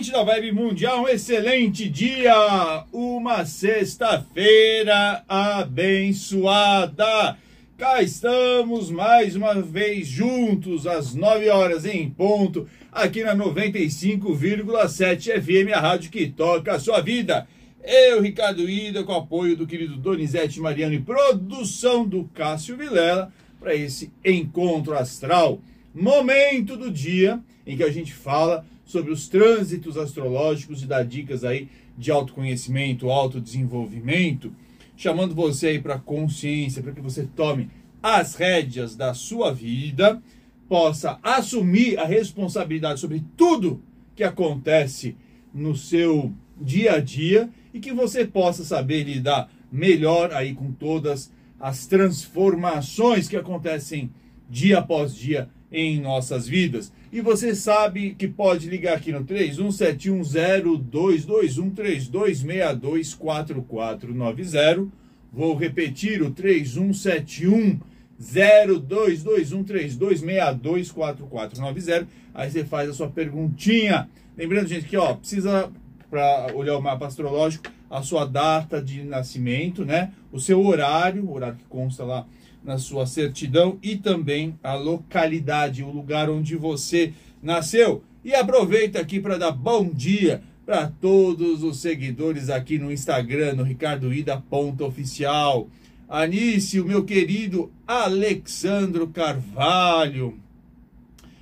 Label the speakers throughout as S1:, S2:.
S1: ouvinte da Vibe Mundial, um excelente dia! Uma sexta-feira abençoada! Cá estamos mais uma vez juntos às 9 horas em ponto, aqui na 95,7 FM, a rádio que toca a sua vida. Eu, Ricardo Ida, com apoio do querido Donizete Mariano e produção do Cássio Vilela, para esse encontro astral. Momento do dia em que a gente fala sobre os trânsitos astrológicos e dá dicas aí de autoconhecimento, autodesenvolvimento, chamando você aí para consciência, para que você tome as rédeas da sua vida, possa assumir a responsabilidade sobre tudo que acontece no seu dia a dia e que você possa saber lidar melhor aí com todas as transformações que acontecem dia após dia em nossas vidas. E você sabe que pode ligar aqui no 3171022132624490. Vou repetir o 3171022132624490. Aí você faz a sua perguntinha. Lembrando, gente, que ó, precisa para olhar o mapa astrológico, a sua data de nascimento, né? O seu horário, o horário que consta lá na sua certidão e também a localidade, o lugar onde você nasceu. E aproveita aqui para dar bom dia para todos os seguidores aqui no Instagram, no Ricardo Ida ponto oficial. Anício, meu querido Alexandro Carvalho,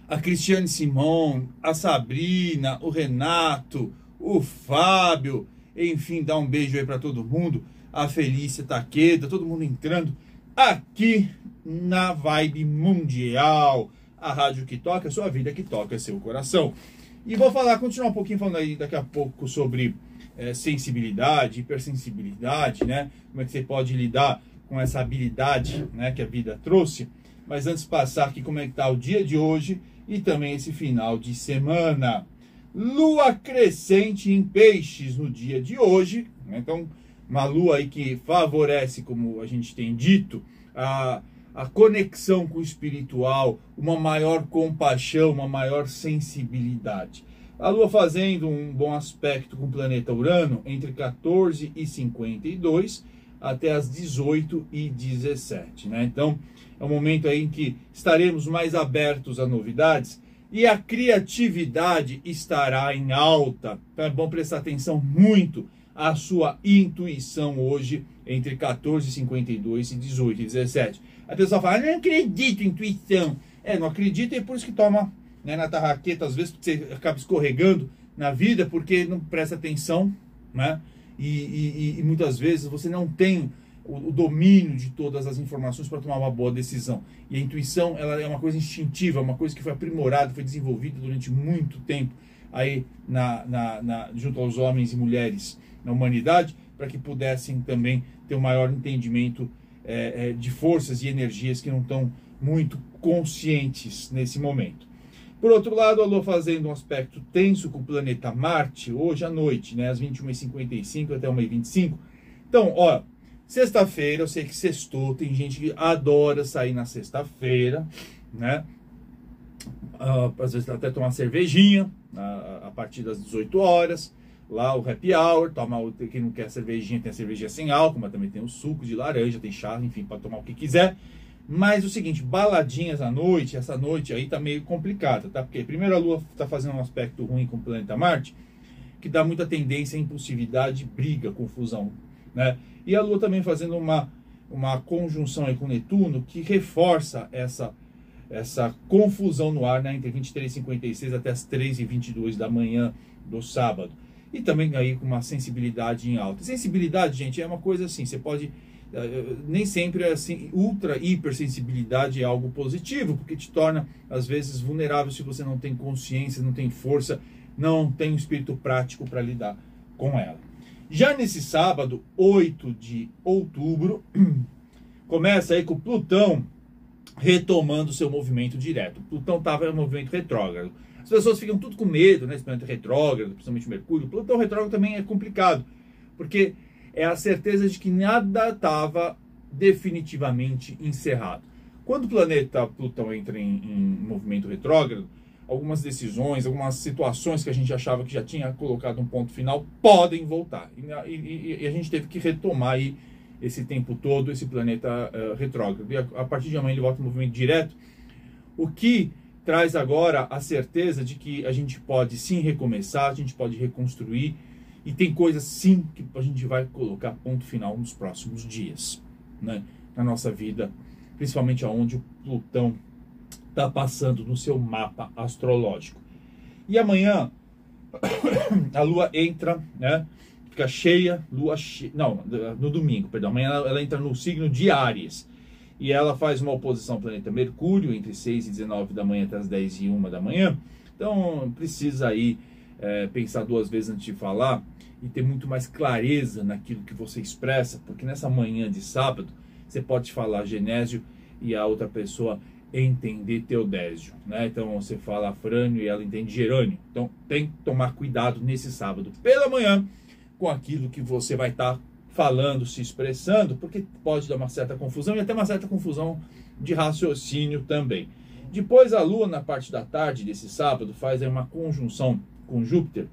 S1: a Cristiane Simon, a Sabrina, o Renato, o Fábio, enfim, dá um beijo aí para todo mundo, a Felícia Taqueda, todo mundo entrando aqui na Vibe Mundial, a rádio que toca, a sua vida que toca seu coração. E vou falar, continuar um pouquinho falando aí daqui a pouco sobre é, sensibilidade, hipersensibilidade, né? Como é que você pode lidar com essa habilidade, né, que a vida trouxe. Mas antes de passar aqui como é que tá o dia de hoje e também esse final de semana. Lua crescente em peixes no dia de hoje, né? então uma lua aí que favorece, como a gente tem dito, a, a conexão com o espiritual, uma maior compaixão, uma maior sensibilidade. A Lua fazendo um bom aspecto com o planeta Urano entre 14 e 52 até as 18 e 17, né? Então, é um momento aí em que estaremos mais abertos a novidades e a criatividade estará em alta. Então é bom prestar atenção muito à sua intuição hoje entre 14 52 e 18 e 17. A pessoa fala, não acredito em intuição. É, não acredita e é por isso que toma né, na tarraqueta, às vezes você acaba escorregando na vida porque não presta atenção, né? E, e, e muitas vezes você não tem o, o domínio de todas as informações para tomar uma boa decisão. E a intuição ela é uma coisa instintiva, uma coisa que foi aprimorada, foi desenvolvida durante muito tempo aí na, na, na junto aos homens e mulheres na humanidade, para que pudessem também ter um maior entendimento é, é, de forças e energias que não estão muito conscientes nesse momento. Por outro lado, a Lua fazendo um aspecto tenso com o planeta Marte hoje à noite, né, às 21h55 até 1h25. Então, ó, Sexta-feira, eu sei que sextou, tem gente que adora sair na sexta-feira, né? Uh, às vezes até tomar cervejinha uh, a partir das 18 horas. Lá o happy hour, toma, quem não quer cervejinha, tem a cervejinha sem álcool, mas também tem o suco de laranja, tem chá, enfim, para tomar o que quiser. Mas o seguinte, baladinhas à noite, essa noite aí tá meio complicada, tá? Porque primeiro a Lua tá fazendo um aspecto ruim com o planeta Marte, que dá muita tendência à impulsividade, briga, confusão, né? E a Lua também fazendo uma, uma conjunção aí com Netuno que reforça essa, essa confusão no ar né, entre 23 e 56 até as 3 e 22 da manhã do sábado. E também aí com uma sensibilidade em alta. Sensibilidade, gente, é uma coisa assim, você pode eh, eh, nem sempre assim, ultra hipersensibilidade é algo positivo, porque te torna às vezes vulnerável se você não tem consciência, não tem força, não tem um espírito prático para lidar com ela. Já nesse sábado, 8 de outubro, começa aí com Plutão retomando seu movimento direto. Plutão estava em movimento retrógrado. As pessoas ficam tudo com medo, né? Esse planeta retrógrado, principalmente Mercúrio. Plutão retrógrado também é complicado, porque é a certeza de que nada estava definitivamente encerrado. Quando o planeta Plutão entra em, em movimento retrógrado, algumas decisões, algumas situações que a gente achava que já tinha colocado um ponto final, podem voltar. E, e, e a gente teve que retomar aí esse tempo todo esse planeta uh, retrógrado. E a, a, partir de amanhã ele volta em movimento direto, o que traz agora a certeza de que a gente pode sim recomeçar, a gente pode reconstruir e tem coisas sim que a gente vai colocar ponto final nos próximos dias, né? Na nossa vida, principalmente aonde o Plutão está passando no seu mapa astrológico. E amanhã a Lua entra, né? Fica cheia, Lua. Não, no domingo, perdão. Amanhã ela, entra no signo de Ares. E ela faz uma oposição ao planeta Mercúrio entre 6 e 19 da manhã até as 10 e 1 da manhã. Então precisa aí é, pensar duas vezes antes de falar e ter muito mais clareza naquilo que você expressa, porque nessa manhã de sábado você pode falar Genésio e a outra pessoa entender Teodésio, né? Então você fala Frânio e ela entende Gerânio. Então tem que tomar cuidado nesse sábado pela manhã com aquilo que você vai estar tá falando, se expressando, porque pode dar uma certa confusão e até uma certa confusão de raciocínio também. Depois a Lua na parte da tarde desse sábado faz uma conjunção com Júpiter,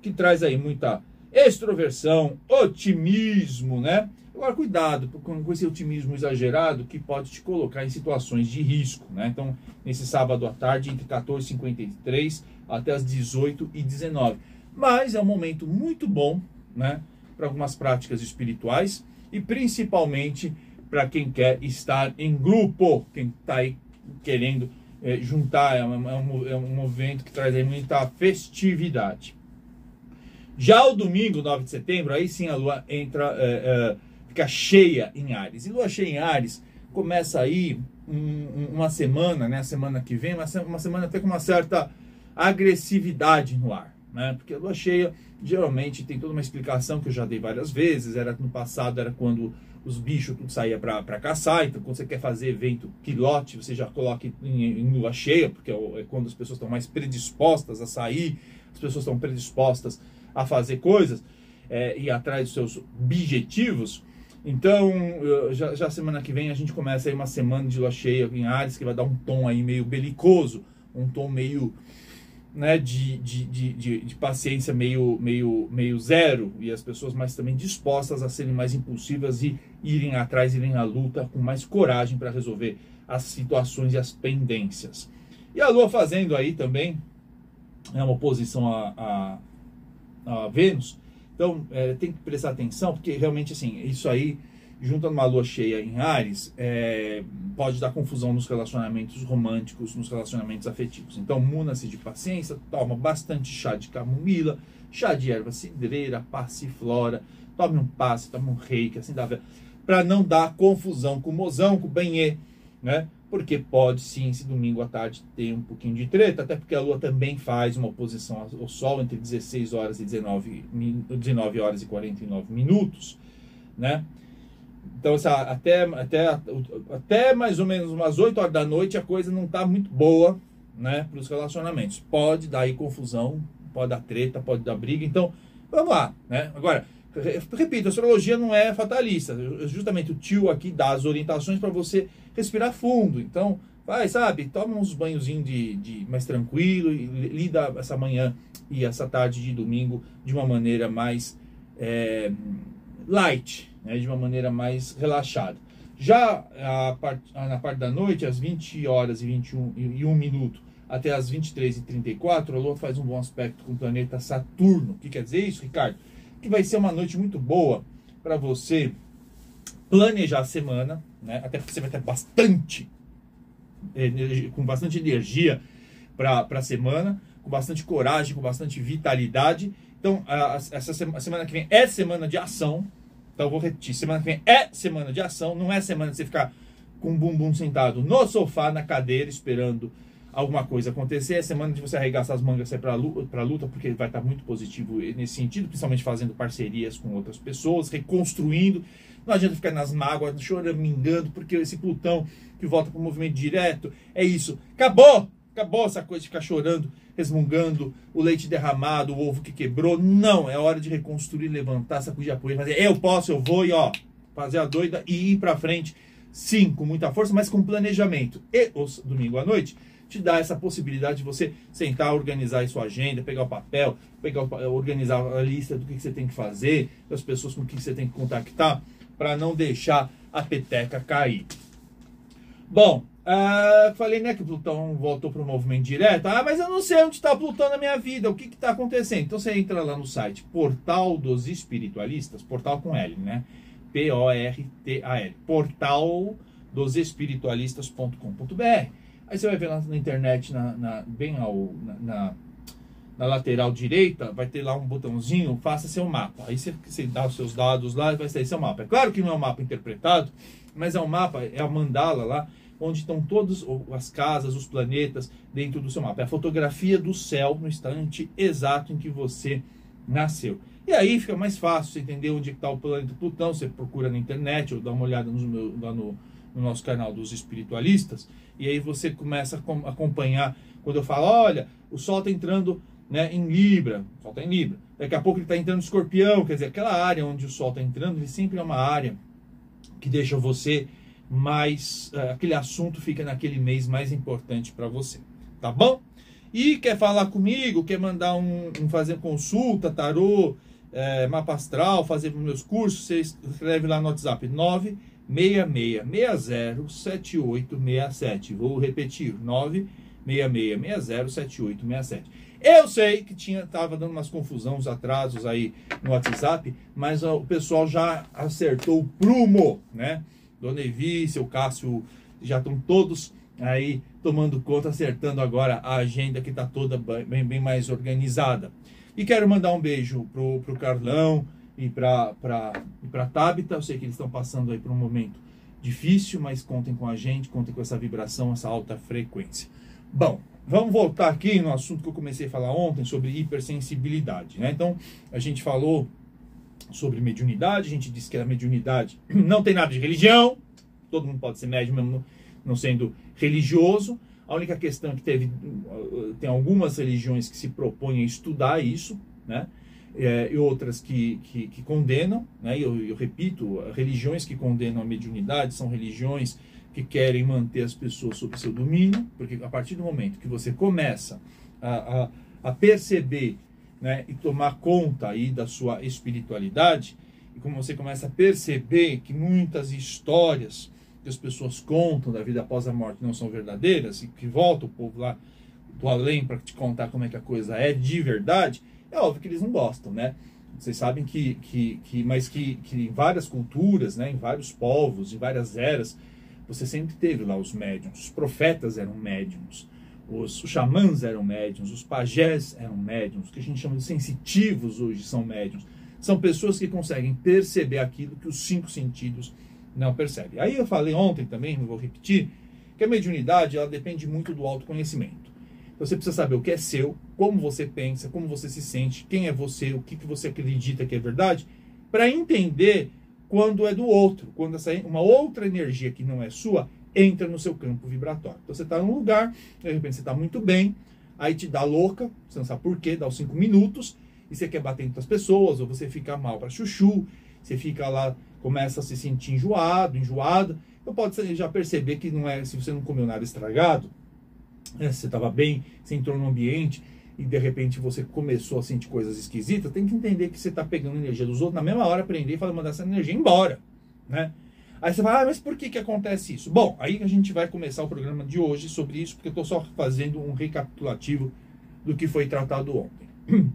S1: que traz aí muita extroversão, otimismo, né? Agora, cuidado com esse otimismo exagerado que pode te colocar em situações de risco. Né? Então, nesse sábado à tarde, entre 14h53 até as 18h19. Mas é um momento muito bom né, para algumas práticas espirituais e principalmente para quem quer estar em grupo, quem está aí querendo é, juntar. É um, é, um, é um movimento que traz aí muita festividade. Já o domingo, 9 de setembro, aí sim a lua entra. É, é, fica cheia em Ares. E lua cheia em Ares começa aí um, uma semana, né? A semana que vem, uma, uma semana até com uma certa agressividade no ar, né? Porque a lua cheia geralmente tem toda uma explicação que eu já dei várias vezes. Era no passado, era quando os bichos tudo saía para caçar. Então, quando você quer fazer evento quilote, você já coloca em, em lua cheia, porque é, é quando as pessoas estão mais predispostas a sair, as pessoas estão predispostas a fazer coisas é, e atrás dos seus objetivos. Então, já, já, semana que vem a gente começa aí uma semana de lua cheia em Ares, que vai dar um tom aí meio belicoso, um tom meio né, de, de, de, de, paciência meio, meio, meio zero, e as pessoas mais também dispostas a serem mais impulsivas e irem atrás, irem à luta com mais coragem para resolver as situações e as pendências. E a Lua fazendo aí também, é uma oposição a, a, a Vênus, então, é, tem que prestar atenção, porque realmente, assim, isso aí, junto numa lua cheia em Ares, é, pode dar confusão nos relacionamentos românticos, nos relacionamentos afetivos. Então, muna-se de paciência, toma bastante chá de camomila, chá de erva cidreira, passiflora, tome um passe, tome um reiki, assim, para não dar confusão com o mozão, com o benê, né? porque pode sim, esse domingo à tarde, ter um pouquinho de treta, até porque a Lua também faz uma oposição ao Sol entre 16 horas e 19, 19 horas e 49 minutos, né? Então, até, até, até mais ou menos umas 8 horas da noite, a coisa não está muito boa, né, para os relacionamentos. Pode dar aí confusão, pode dar treta, pode dar briga. Então, vamos lá, né? Agora, repito, a astrologia não é fatalista. Justamente o tio aqui dá as orientações para você respirar fundo. Então, vai, sabe, toma uns banhozinhos de, de mais tranquilo e lida essa manhã e essa tarde de domingo de uma maneira mais é, light, né, de uma maneira mais relaxada. Já a part, na parte da noite, às 20 horas e 21 e 1 minuto até às 23 e 34, a Lua faz um bom aspecto com o planeta Saturno. O que quer dizer isso, Ricardo? Que vai ser uma noite muito boa para você planejar a semana, né? Até você vai ter bastante, com bastante energia para a semana, com bastante coragem, com bastante vitalidade. Então, a, essa semana, semana que vem é semana de ação. Então, eu vou repetir: semana que vem é semana de ação, não é semana de você ficar com o bumbum sentado no sofá, na cadeira, esperando alguma coisa acontecer. É semana de você arregaçar as mangas para a luta, porque vai estar muito positivo nesse sentido, principalmente fazendo parcerias com outras pessoas, reconstruindo. Não adianta ficar nas mágoas, choramingando, porque esse Plutão que volta para o movimento direto é isso. Acabou! Acabou essa coisa de ficar chorando, resmungando, o leite derramado, o ovo que quebrou. Não, é hora de reconstruir, levantar, sacudir a poeira, fazer eu posso, eu vou e ó, fazer a doida e ir para frente. Sim, com muita força, mas com planejamento. E os domingo à noite te dá essa possibilidade de você sentar, organizar sua agenda, pegar o papel, pegar organizar a lista do que, você tem que fazer, das pessoas com que você tem que contactar, para não deixar a peteca cair. Bom, uh, falei né, que Plutão voltou para o movimento direto. Ah, mas eu não sei onde está Plutão na minha vida, o que está acontecendo? Então você entra lá no site Portal dos Espiritualistas, portal com L, né? P-O-R-T-A-L, portal dos espiritualistas.com.br. Aí você vai ver lá na internet, na, na bem ao, na, na, na, lateral direita, vai ter lá um botãozinho, faça seu mapa. Aí você, você dá os seus dados lá e vai sair seu mapa. É claro que não é um mapa interpretado, mas é um mapa, é a mandala lá, onde estão todas as casas, os planetas dentro do seu mapa. É a fotografia do céu no instante exato em que você nasceu. E aí fica mais fácil você entender onde está o planeta Plutão. Você procura na internet ou dá uma olhada no, lá no, no nosso canal dos espiritualistas. E aí você começa a acompanhar. Quando eu falo, olha, o Sol está entrando né, em Libra, o Sol está em Libra. Daqui a pouco ele está entrando em Escorpião, quer dizer, aquela área onde o Sol está entrando, ele sempre é uma área que deixa você mais. Uh, aquele assunto fica naquele mês mais importante para você. Tá bom? E quer falar comigo, quer mandar um, um fazer consulta, tarô, é, mapa astral, fazer meus cursos, você escreve lá no WhatsApp 966607867. Vou repetir, 966607867. Eu sei que tinha tava dando umas confusões, uns atrasos aí no WhatsApp, mas o pessoal já acertou o prumo, né? Dona Evi, seu Cássio, já estão todos aí tomando conta, acertando agora a agenda que está toda bem, bem mais organizada. E quero mandar um beijo pro, pro Carlão e para para Tabita. Eu sei que eles estão passando aí por um momento difícil, mas contem com a gente, contem com essa vibração, essa alta frequência. Bom, vamos voltar aqui no assunto que eu comecei a falar ontem sobre hipersensibilidade, né? Então, a gente falou sobre mediunidade, a gente disse que a mediunidade não tem nada de religião, todo mundo pode ser médium mesmo não sendo religioso. A única questão é que teve, tem algumas religiões que se propõem a estudar isso, né? É, e outras que, que, que condenam, né? Eu, eu, repito, religiões que condenam a mediunidade são religiões que querem manter as pessoas sob seu domínio, porque a partir do momento que você começa a, a, a perceber né, e tomar conta aí da sua espiritualidade, e como você começa a perceber que muitas histórias que as pessoas contam da vida após a morte não são verdadeiras, e que volta o povo lá do além para te contar como é que a coisa é de verdade, é óbvio que eles não gostam, né? Vocês sabem que, que, que mas que, que em várias culturas, né, em vários povos, em várias eras, você sempre teve lá os médiums, os profetas eram médiums, os, xamãs eram médiums, os pajés eram médiums, o que a gente chama de sensitivos hoje são médiums. São pessoas que conseguem perceber aquilo que os cinco sentidos não percebem. Aí eu falei ontem também, não vou repetir, que a mediunidade ela depende muito do autoconhecimento. Então você precisa saber o que é seu, como você pensa, como você se sente, quem é você, o que, que você acredita que é verdade, para entender quando é do outro, quando essa, uma outra energia que não é sua entra no seu campo vibratório. Então você está num lugar, de repente você está muito bem, aí te dá louca, você não sabe por quê, dá os cinco minutos, e você quer bater em outras pessoas, ou você fica mal para chuchu, você fica lá, começa a se sentir enjoado, enjoada. Então pode já perceber que não é, se você não comeu nada estragado, né, você estava bem, você entrou no ambiente e de repente você começou a sentir coisas esquisitas, tem que entender que você está pegando energia dos outros, na mesma hora aprender e falar, mandar essa energia embora, né? Aí você fala, ah, mas por que, que acontece isso? Bom, aí a gente vai começar o programa de hoje sobre isso, porque eu estou só fazendo um recapitulativo do que foi tratado ontem.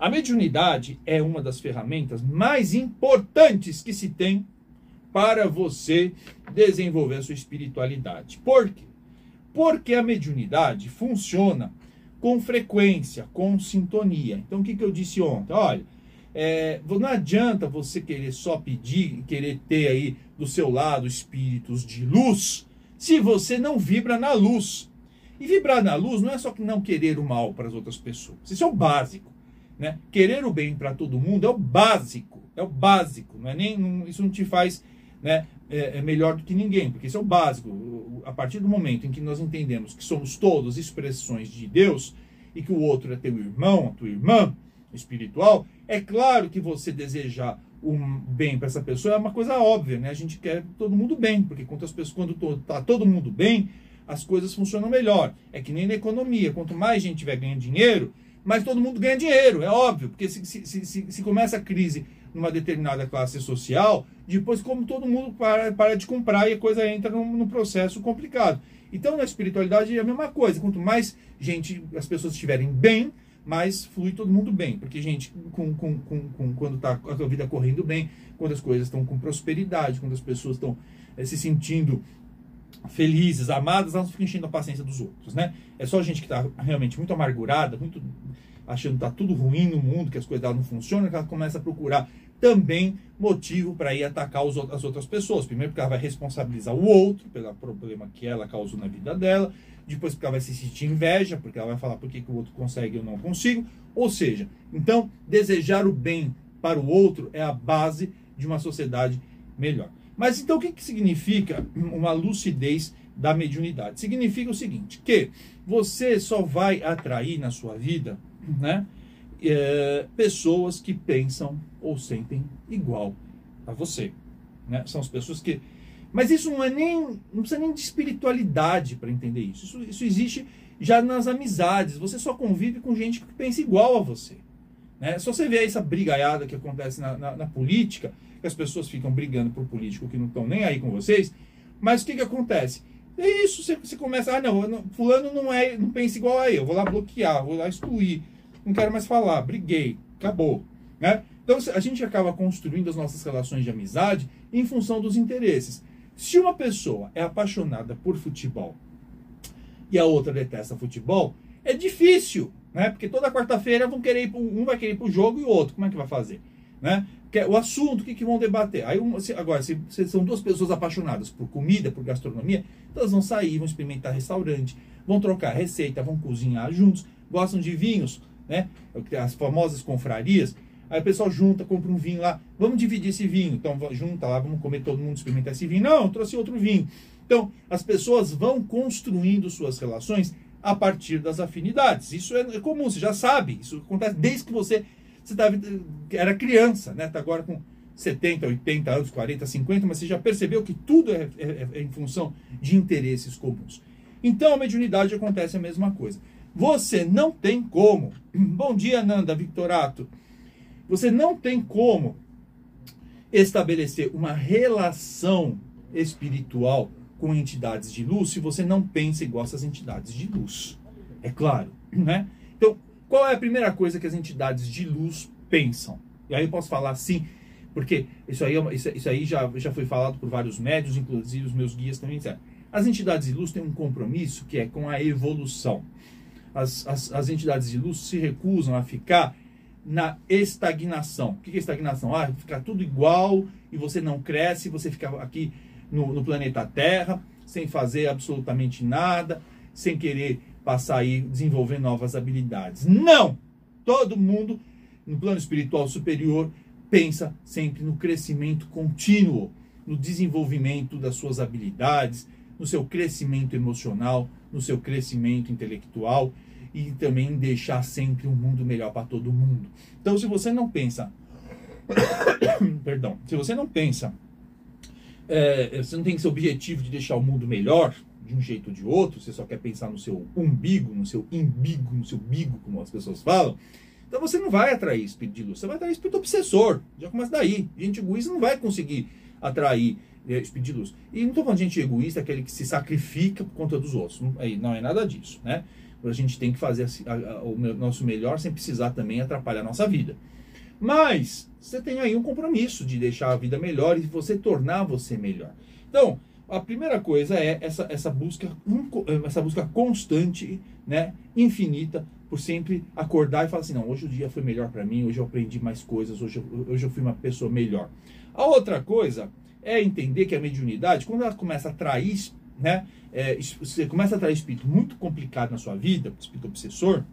S1: A mediunidade é uma das ferramentas mais importantes que se tem para você desenvolver a sua espiritualidade. Por quê? Porque a mediunidade funciona com frequência, com sintonia. Então, o que, que eu disse ontem? Olha, é, não adianta você querer só pedir, querer ter aí do seu lado espíritos de luz, se você não vibra na luz. E vibrar na luz não é só não querer o mal para as outras pessoas. Isso é o básico. Né? Querer o bem para todo mundo é o básico, é o básico, não é nem, isso não te faz né, é, é, melhor do que ninguém, porque isso é o básico. A partir do momento em que nós entendemos que somos todos expressões de Deus e que o outro é teu irmão, a tua irmã espiritual, é claro que você desejar um bem para essa pessoa é uma coisa óbvia, né? A gente quer todo mundo bem, porque quando, as pessoas, quando está todo mundo bem, as coisas funcionam melhor. É que nem na economia. Quanto mais gente tiver ganhando dinheiro, mais todo mundo ganha dinheiro. É óbvio. Porque se, se, se, se começa a crise numa determinada classe social, depois, como todo mundo para, para de comprar e a coisa entra num, num processo complicado. Então, na espiritualidade é a mesma coisa. Quanto mais gente, as pessoas estiverem bem, mais flui todo mundo bem. Porque, gente, com, com, com, com quando está a vida correndo bem, quando as coisas estão com prosperidade, quando as pessoas estão é, se sentindo felizes, amadas, elas não ficam enchendo a paciência dos outros, né? É só gente que está realmente muito amargurada, muito achando que está tudo ruim no mundo, que as coisas dela não funcionam, que ela começa a procurar também motivo para ir atacar os, as outras pessoas. Primeiro, porque ela vai responsabilizar o outro pelo problema que ela causou na vida dela. Depois, porque ela vai se sentir inveja, porque ela vai falar por que, que o outro consegue e eu não consigo. Ou seja, então, desejar o bem para o outro é a base de uma sociedade melhor. Mas então, o que, que significa uma lucidez da mediunidade? Significa o seguinte: que você só vai atrair na sua vida, né? É, pessoas que pensam ou sentem igual a você. Né? São as pessoas que. Mas isso não é nem. Não precisa nem de espiritualidade para entender isso. isso. Isso existe já nas amizades. Você só convive com gente que pensa igual a você. Né? Só você ver essa brigaiada que acontece na, na, na, política, que as pessoas ficam brigando por político que não estão nem aí com vocês. Mas o que, que acontece? É isso, você, você começa, ah, não, não, fulano não é, não pensa igual a eu, vou lá bloquear, vou lá excluir não quero mais falar, briguei, acabou. Né? Então a gente acaba construindo as nossas relações de amizade em função dos interesses. Se uma pessoa é apaixonada por futebol e a outra detesta futebol, é difícil, né? Porque toda quarta-feira vão querer pro, um vai querer para o jogo e o outro, como é que vai fazer, né? É o assunto, o que, que vão debater. Aí, se, agora, se, se, são duas pessoas apaixonadas por comida, por gastronomia, então elas vão sair, vão experimentar restaurante, vão trocar receita, vão cozinhar juntos, gostam de vinhos, né? As famosas confrarias. Aí o pessoal junta, compra um vinho lá, vamos dividir esse vinho. Então junta lá, vamos comer todo mundo, experimentar esse vinho. Não, trouxe outro vinho. Então, as pessoas vão construindo suas relações a partir das afinidades. Isso é comum, você já sabe. Isso acontece desde que você, você tava, era criança, né? Tá agora com 70, 80 anos, 40, 50, mas você já percebeu que tudo é, é, é em função de interesses comuns. Então, a mediunidade acontece a mesma coisa. Você não tem como. Bom dia, Nanda Victorato. Você não tem como estabelecer uma relação espiritual com entidades de luz se você não pensa igual essas entidades de luz. É claro, né? Então, qual é a primeira coisa que as entidades de luz pensam? E aí eu posso falar assim, porque isso aí, é isso, isso aí já, já foi falado por vários médios, inclusive os meus guias também disseram. As entidades de luz têm um compromisso que é com a evolução as, as, as entidades de luz se recusam a ficar na estagnação. O que é estagnação? Ah, ficar tudo igual e você não cresce, você fica aqui no, no, planeta Terra sem fazer absolutamente nada, sem querer passar aí desenvolver novas habilidades. Não! Todo mundo no plano espiritual superior pensa sempre no crescimento contínuo, no desenvolvimento das suas habilidades, no seu crescimento emocional, no seu crescimento intelectual e também deixar sempre um mundo melhor para todo mundo. Então, se você não pensa, perdão, se você não pensa, é, você não tem esse objetivo de deixar o mundo melhor de um jeito ou de outro, você só quer pensar no seu umbigo, no seu imbigo, no seu bigo, como as pessoas falam. Então você não vai atrair espírito de luz, você vai atrair espírito obsessor. Já começa daí. Gente egoísta não vai conseguir atrair é, espírito de luz. E não estou falando de gente egoísta, aquele que se sacrifica por conta dos outros. Não, não é nada disso, né? A gente tem que fazer a, a, o nosso melhor sem precisar também atrapalhar a nossa vida. Mas você tem aí um compromisso de deixar a vida melhor e você tornar você melhor. Então, a primeira coisa é essa, essa busca essa busca constante, né, infinita, por sempre acordar e falar assim, não, hoje o dia foi melhor para mim, hoje eu aprendi mais coisas, hoje eu, hoje eu fui uma pessoa melhor. A outra coisa é entender que a mediunidade, quando ela começa a atrair né, é, você começa a trazer espírito muito complicado na sua vida, espírito obsessor,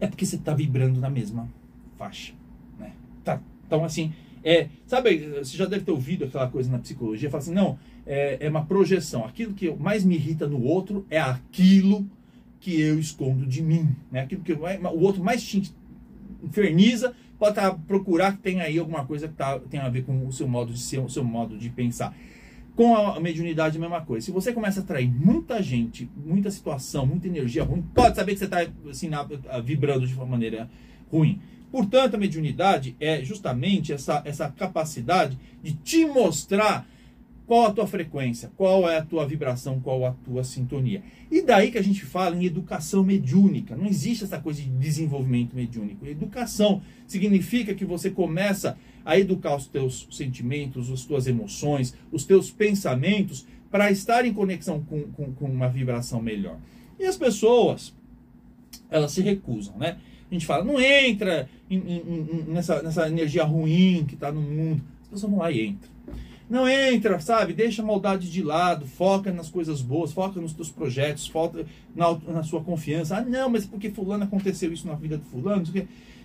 S1: é porque você está vibrando na mesma faixa. Né? Tá, então, assim, é, sabe, você já deve ter ouvido aquela coisa na psicologia, fala assim, não, é, é uma projeção. Aquilo que mais me irrita no outro é aquilo que eu escondo de mim. Né? Aquilo que o outro mais te inferniza, pode tá, procurar que tem aí alguma coisa que tá, tem a ver com o seu modo de ser, o seu modo de pensar. Com a mediunidade, a mesma coisa. Se você começa a atrair muita gente, muita situação, muita energia ruim, pode saber que você está assim, vibrando de uma maneira ruim. Portanto, a mediunidade é justamente essa, essa capacidade de te mostrar qual a tua frequência, qual é a tua vibração, qual a tua sintonia. E daí que a gente fala em educação mediúnica. Não existe essa coisa de desenvolvimento mediúnico. Educação significa que você começa a educar os teus sentimentos, as tuas emoções, os teus pensamentos para estar em conexão com, com, com uma vibração melhor. E as pessoas, elas se recusam, né? A gente fala, não entra em, em, em, nessa, nessa energia ruim que está no mundo. As pessoas vão lá e entram. Não entra, sabe? Deixa a maldade de lado, foca nas coisas boas, foca nos teus projetos, foca na, na sua confiança. Ah, não, mas porque fulano aconteceu isso na vida do fulano,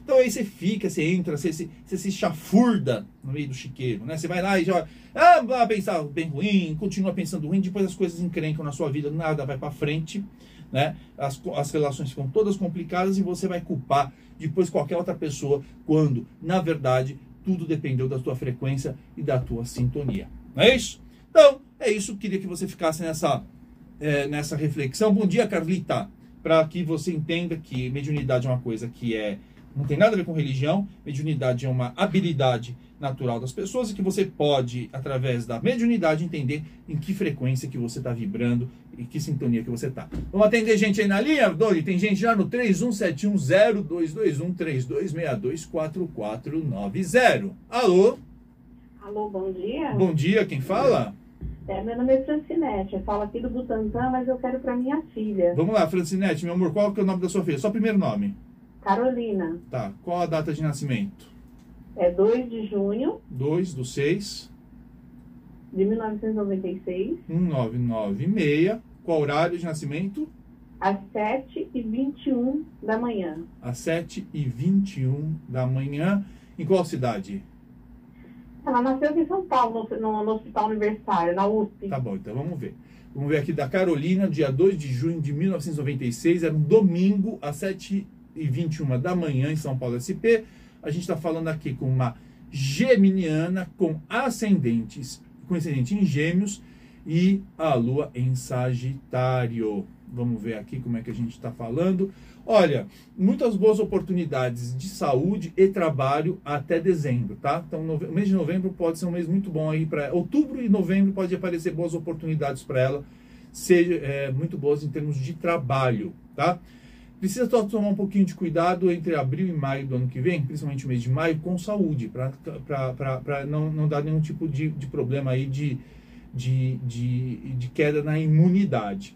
S1: Então aí você fica, você entra, você, você, você se chafurda no meio do chiqueiro, né? Você vai lá e já ah, pensar bem ruim, continua pensando ruim, depois as coisas encrencam na sua vida, nada vai para frente, né? As, as relações ficam todas complicadas e você vai culpar depois qualquer outra pessoa, quando, na verdade, tudo dependeu da tua frequência e da tua sintonia. Não é isso? Então, é isso. Queria que você ficasse nessa, é, nessa reflexão. Bom dia, Carlita. Para que você entenda que mediunidade é uma coisa que é não tem nada a ver com religião. Mediunidade é uma habilidade natural das pessoas e que você pode, através da mediunidade, entender em que frequência que você está vibrando e que sintonia que você está. Vamos atender gente aí na linha, Dori? Tem gente já no 3171022132624490. Alô?
S2: Alô, bom dia.
S1: Bom dia, quem fala?
S2: É, meu nome é Francinete, eu falo aqui do Butantã, mas eu quero para minha filha.
S1: Vamos lá, Francinete, meu amor, qual que é o nome da sua filha? Só o primeiro nome.
S2: Carolina.
S1: Tá. Qual a data de nascimento?
S2: É 2 de junho.
S1: 2 do 6.
S2: De 1996.
S1: 1996. Qual horário de nascimento?
S2: Às 7 e 21 da manhã.
S1: Às 7 e 21 da manhã. Em qual cidade?
S2: Ela nasceu aqui em São Paulo, no, no, no Hospital Universitário, na USP.
S1: Tá bom, então vamos ver. Vamos ver aqui da Carolina, dia 2 de junho de 1996, era um domingo, às 7 e 21 da manhã em São Paulo SP. A gente está falando aqui com uma geminiana com ascendentes, com ascendente em gêmeos e a lua em Sagitário. Vamos ver aqui como é que a gente está falando. Olha, muitas boas oportunidades de saúde e trabalho até dezembro, tá? Então, o mês de novembro pode ser um mês muito bom aí para outubro e novembro pode aparecer boas oportunidades para ela, seja é, muito boas em termos de trabalho, tá? Precisa tomar um pouquinho de cuidado entre abril e maio do ano que vem, principalmente o mês de maio, com saúde, para não, não dar nenhum tipo de, de problema aí de, de, de, de queda na imunidade.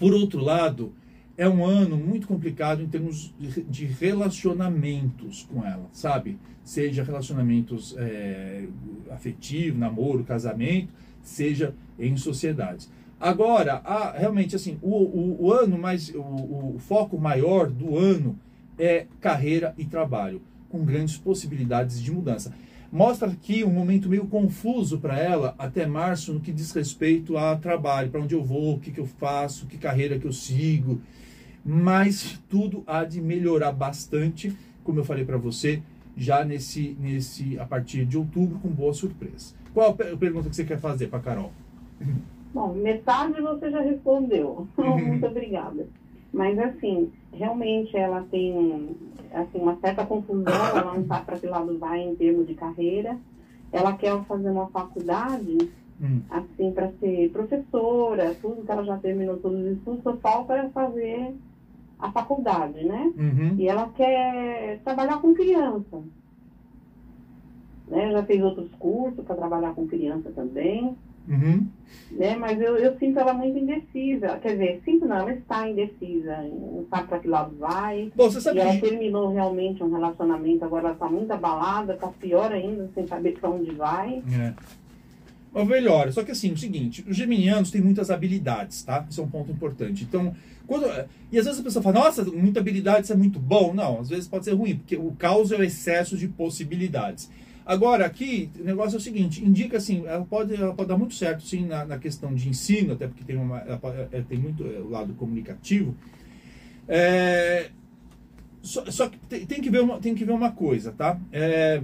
S1: Por outro lado, é um ano muito complicado em termos de relacionamentos com ela, sabe? Seja relacionamentos é, afetivos, namoro, casamento, seja em sociedades. Agora, a, realmente, assim, o, o, o ano mais, o, o, foco maior do ano é carreira e trabalho, com grandes possibilidades de mudança. Mostra aqui um momento meio confuso para ela até março no que diz respeito a trabalho, para onde eu vou, o que, que eu faço, que carreira que eu sigo. Mas tudo há de melhorar bastante, como eu falei para você, já nesse, nesse a partir de outubro, com boa surpresa. Qual a pergunta que você quer fazer para Carol?
S2: Bom, metade você já respondeu. Muito obrigada. Mas assim, realmente ela tem assim, uma certa confusão, ela não sabe para que lado vai em termos de carreira. Ela quer fazer uma faculdade, hum. assim, para ser professora, tudo que ela já terminou todos os estudos, só falta fazer a faculdade, né? Uhum. E ela quer trabalhar com criança. Né? Já fez outros cursos para trabalhar com criança também. Uhum. Né? Mas eu, eu sinto ela muito indecisa. Quer dizer, sinto não, ela está indecisa. Não sabe para que lado vai.
S1: Bom, você sabe
S2: e ela
S1: que...
S2: terminou realmente um relacionamento, agora ela está muito abalada, está pior ainda, sem saber para onde vai.
S1: É. Mas melhor, só que assim, o seguinte, os geminianos têm muitas habilidades, tá? Isso é um ponto importante. Então, quando. E às vezes a pessoa fala, nossa, muita habilidade, isso é muito bom. Não, às vezes pode ser ruim, porque o caos é o excesso de possibilidades. Agora, aqui, o negócio é o seguinte, indica assim, ela pode, ela pode dar muito certo, sim, na, na questão de ensino, até porque tem, uma, ela, ela tem muito é, lado comunicativo. É, só, só, que tem, tem, que ver uma, tem que ver uma coisa, tá? É,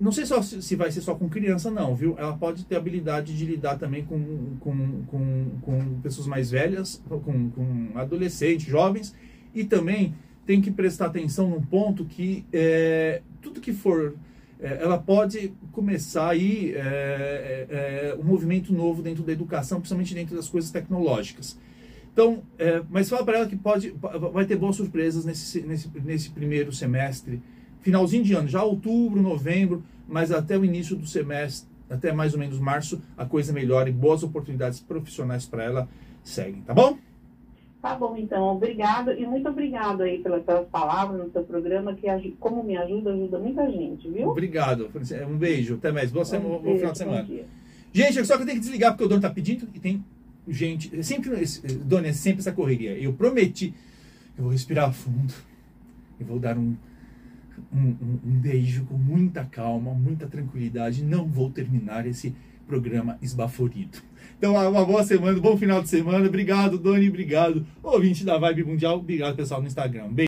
S1: não sei só se vai ser só com criança, não, viu? Ela pode ter habilidade de lidar também com, com, com, com pessoas mais velhas, com, com adolescentes, jovens, e também tem que prestar atenção num ponto que é, tudo que for. É, ela pode começar aí é, é, um movimento novo dentro da educação, principalmente dentro das coisas tecnológicas. Então, é, mas fala para ela que pode, vai ter boas surpresas nesse, nesse, nesse primeiro semestre finalzinho de ano, já outubro, novembro, mas até o início do semestre, até mais ou menos março, a coisa melhora e boas oportunidades profissionais para ela seguem, tá bom?
S2: Tá bom, então, obrigado e muito obrigado aí pelas, pelas palavras no seu programa, que como me ajuda, ajuda muita gente, viu?
S1: Obrigado, um beijo, até mais, boa, semana, um bom final de semana. Gente, só que eu tenho que desligar porque o dono tá pedindo e tem gente, sempre, Dona, é sempre essa correria. Eu prometi, eu vou respirar fundo, e vou dar um um, um, um beijo com muita calma, muita tranquilidade. Não vou terminar esse programa esbaforido. Então, uma boa semana, um bom final de semana. Obrigado, Doni. Obrigado, ouvinte da Vibe Mundial. Obrigado, pessoal, no Instagram. Beijo.